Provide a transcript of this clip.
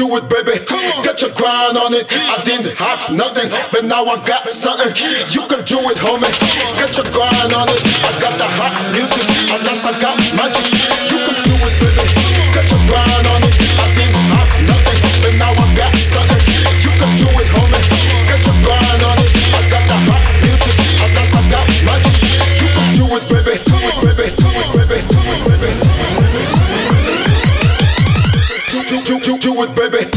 do it, baby. Get your grind on it. I didn't have nothing, but now I got something. You can do it, homie. Get your grind on it. I got the hot music, unless I got magic. Do it, baby.